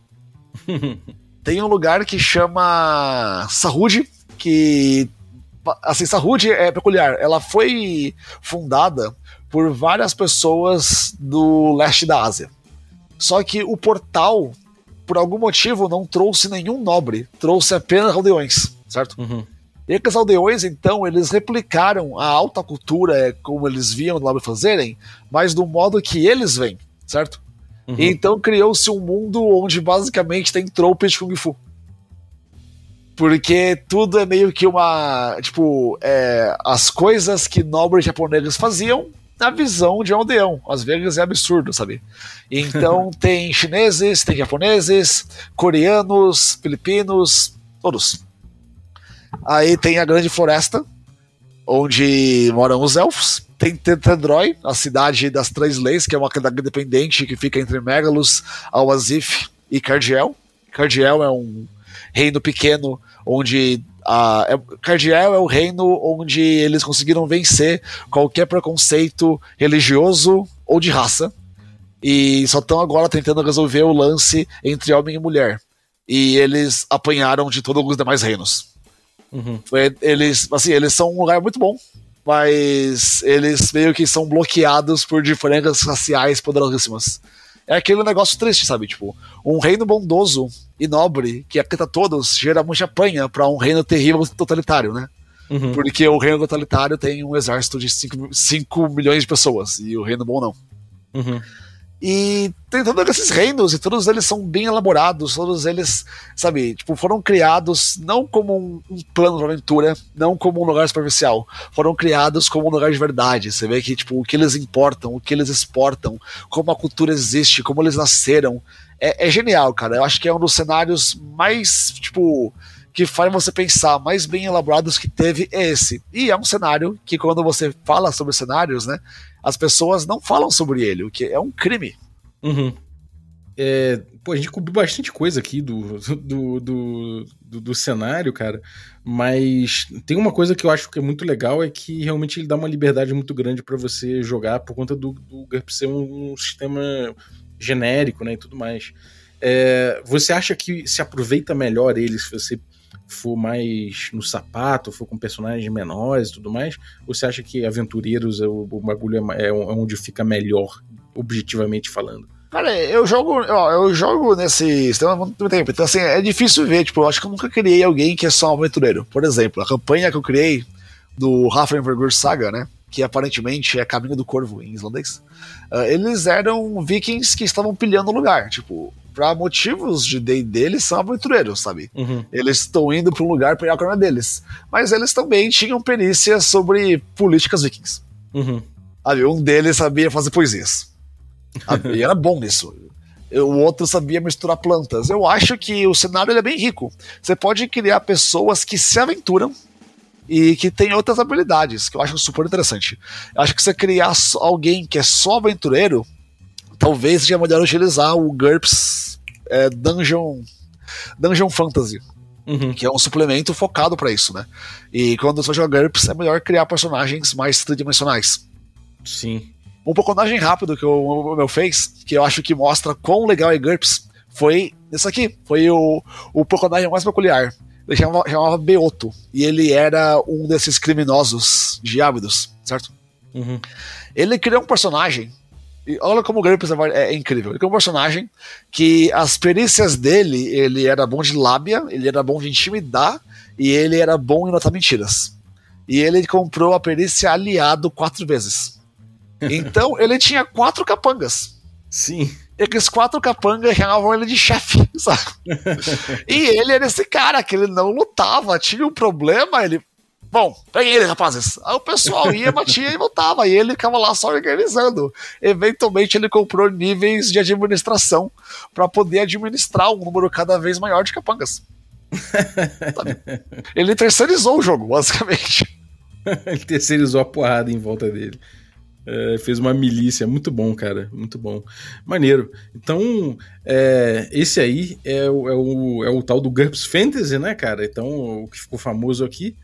tem um lugar que chama Sarud, que assim, Sarud é peculiar. Ela foi fundada por várias pessoas do leste da Ásia. Só que o portal por algum motivo, não trouxe nenhum nobre, trouxe apenas aldeões, certo? Uhum. E aqueles aldeões, então, eles replicaram a alta cultura, é, como eles viam o nobre fazerem, mas do modo que eles vêm, certo? Uhum. E então criou-se um mundo onde basicamente tem tropes de Kung Fu. Porque tudo é meio que uma. Tipo, é, as coisas que nobres japoneses faziam, na visão de um aldeão. Às vezes é absurdo, sabe? Então tem chineses, tem japoneses, coreanos, filipinos, todos. Aí tem a grande floresta, onde moram os elfos. Tem Tendroy, a cidade das três leis, que é uma cidade independente que fica entre Megalos, Alazif e Cardiel. Cardiel é um reino pequeno onde a, é, Cardiel é o reino onde eles conseguiram vencer qualquer preconceito religioso ou de raça. E só estão agora tentando resolver o lance entre homem e mulher. E eles apanharam de todos os demais reinos. Uhum. Eles, assim, eles são um lugar muito bom, mas eles meio que são bloqueados por diferenças raciais poderosíssimas é aquele negócio triste, sabe? Tipo, um reino bondoso e nobre que acata todos geralmente apanha para um reino terrível totalitário, né? Uhum. Porque o reino totalitário tem um exército de 5 milhões de pessoas e o reino bom não. Uhum. E tem todos esses reinos, e todos eles são bem elaborados, todos eles, sabe, tipo, foram criados não como um, um plano de aventura, não como um lugar superficial, foram criados como um lugar de verdade. Você vê que, tipo, o que eles importam, o que eles exportam, como a cultura existe, como eles nasceram. É, é genial, cara. Eu acho que é um dos cenários mais, tipo, que faz você pensar mais bem elaborados que teve esse. E é um cenário que, quando você fala sobre cenários, né? as pessoas não falam sobre ele, o que é um crime. Uhum. É, pô, a gente cobriu bastante coisa aqui do, do, do, do, do cenário, cara. Mas tem uma coisa que eu acho que é muito legal: é que realmente ele dá uma liberdade muito grande para você jogar por conta do, do GURP ser um, um, sistema genérico, né? E tudo mais. É, você acha que se aproveita melhor ele se você for mais no sapato, for com personagens menores e tudo mais? Ou você acha que Aventureiros, o, o bagulho é, é onde fica melhor, objetivamente falando? Cara, eu jogo, ó, eu jogo nesse sistema há muito tempo, então assim, é difícil ver, tipo, eu acho que eu nunca criei alguém que é só um aventureiro. Por exemplo, a campanha que eu criei do Hafenvergur Saga, né, que aparentemente é Caminho do Corvo em islandês, uh, eles eram vikings que estavam pilhando o lugar, tipo, pra motivos de D&D, eles são aventureiros, sabe? Uhum. Eles estão indo para um lugar para ir a corona deles. Mas eles também tinham perícia sobre políticas vikings. Uhum. Um deles sabia fazer poesias. e era bom nisso. O outro sabia misturar plantas. Eu acho que o cenário é bem rico. Você pode criar pessoas que se aventuram e que têm outras habilidades, que eu acho super interessante. Eu acho que você criar alguém que é só aventureiro, talvez seja melhor utilizar o GURPS é, Dungeon, Dungeon Fantasy. Uhum. Que é um suplemento focado para isso, né? E quando você joga GURPS, é melhor criar personagens mais tridimensionais. Sim. Um personagem rápido que o meu fez, que eu acho que mostra quão legal é GURPS, foi isso aqui. Foi o, o personagem mais peculiar. Ele chamava, chamava Beoto. E ele era um desses criminosos de Ávidos, certo? Uhum. Ele criou um personagem e olha como o GURPS é, é, incrível. Ele é um personagem que as perícias dele, ele era bom de lábia, ele era bom de intimidar e ele era bom em notar mentiras. E ele comprou a perícia aliado quatro vezes. Então ele tinha quatro capangas. Sim. Aqueles quatro capangas chamavam ele de chefe, sabe? e ele era esse cara que ele não lutava, tinha um problema, ele Bom, peguei ele, rapazes. Aí o pessoal ia, batia e voltava. E ele ficava lá só organizando. Eventualmente ele comprou níveis de administração para poder administrar um número cada vez maior de capangas. ele terceirizou o jogo, basicamente. ele terceirizou a porrada em volta dele. É, fez uma milícia, muito bom, cara, muito bom. Maneiro. Então, é, esse aí é o, é, o, é o tal do GURPS Fantasy, né, cara? Então, o que ficou famoso aqui.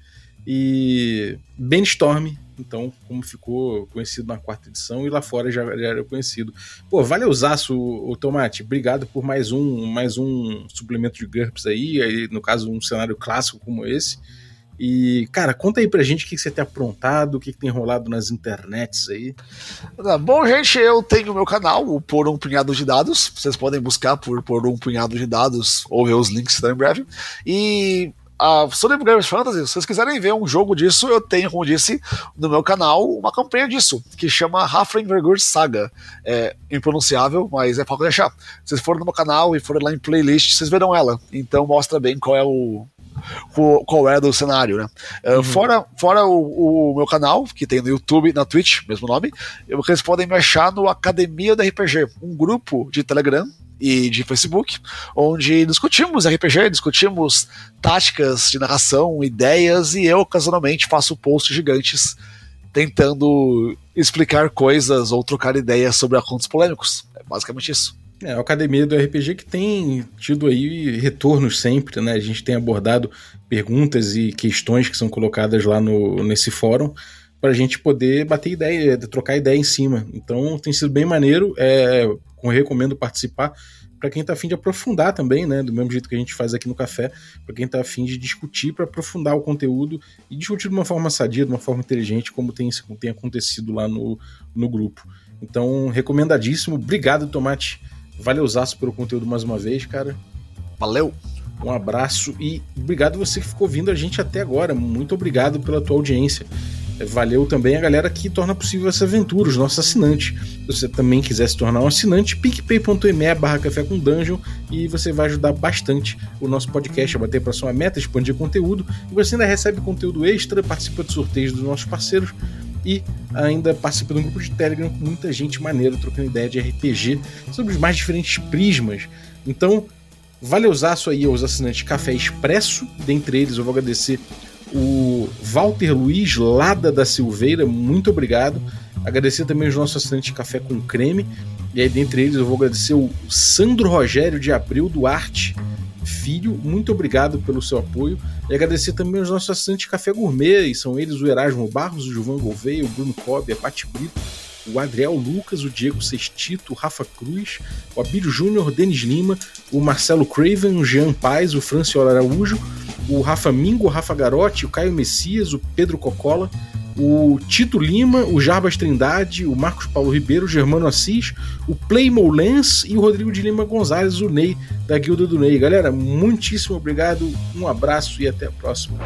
E Storm, então, como ficou conhecido na quarta edição e lá fora já, já era conhecido. Pô, vale usaço, o Tomate. Obrigado por mais um, mais um suplemento de GURPS aí, aí, no caso, um cenário clássico como esse. E, cara, conta aí pra gente o que você tem aprontado, o que tem rolado nas internets aí. Tá bom, gente, eu tenho meu canal, o Por Um Punhado de Dados. Vocês podem buscar por Por Um Punhado de Dados ou ver os links em breve. E a sobre Games Fantasy, se vocês quiserem ver um jogo disso, eu tenho, como disse, no meu canal, uma campanha disso, que chama Hafrenvergur Saga. É impronunciável, mas é fácil de achar. Se vocês forem no meu canal e forem lá em playlist, vocês verão ela. Então mostra bem qual é o, qual é do cenário, né? Uh, Fora, fora o, o, meu canal, que tem no YouTube na Twitch, mesmo nome, vocês podem me achar no Academia do RPG, um grupo de Telegram e de Facebook, onde discutimos RPG, discutimos táticas de narração, ideias, e eu ocasionalmente faço posts gigantes tentando explicar coisas ou trocar ideias sobre assuntos polêmicos. É basicamente isso. É, a Academia do RPG que tem tido aí retornos sempre, né? A gente tem abordado perguntas e questões que são colocadas lá no, nesse fórum para a gente poder bater ideia, trocar ideia em cima. Então tem sido bem maneiro, é, recomendo participar para quem está afim de aprofundar também, né? Do mesmo jeito que a gente faz aqui no café, para quem está afim de discutir, para aprofundar o conteúdo e discutir de uma forma sadia, de uma forma inteligente, como tem, tem acontecido lá no, no grupo. Então, recomendadíssimo. Obrigado, Tomate Valeuzaço pelo conteúdo mais uma vez, cara. Valeu! Um abraço e obrigado você que ficou vindo a gente até agora. Muito obrigado pela tua audiência. Valeu também a galera que torna possível essa aventura, os nossos assinantes. Se você também quiser se tornar um assinante, picpay.me barra café com dungeon e você vai ajudar bastante o nosso podcast a bater para sua meta, expandir conteúdo e você ainda recebe conteúdo extra, participa de sorteios dos nossos parceiros e ainda participa de um grupo de Telegram com muita gente maneira trocando ideia de RPG sobre os mais diferentes prismas. Então, vale usar aí aos assinantes Café Expresso, dentre eles eu vou agradecer o Walter Luiz Lada da Silveira, muito obrigado. Agradecer também os nossos assinantes Café com Creme. E aí, dentre eles, eu vou agradecer o Sandro Rogério de Abril Duarte Filho, muito obrigado pelo seu apoio. E agradecer também aos nossos assinantes Café Gourmet, e são eles o Erasmo Barros, o Gilvan Gouveia, o Bruno Cobb, a Pati Brito, o Adriel Lucas, o Diego Sextito, o Rafa Cruz, o Abílio Júnior, Denis Lima, o Marcelo Craven, o Jean Paz, o Franciolo Araújo, o Rafa Mingo, o Rafa Garotti, o Caio Messias, o Pedro Cocola, o Tito Lima, o Jarbas Trindade, o Marcos Paulo Ribeiro, o Germano Assis, o Playmo Lens e o Rodrigo de Lima Gonzalez, o Ney, da Guilda do Ney. Galera, muitíssimo obrigado, um abraço e até a próxima.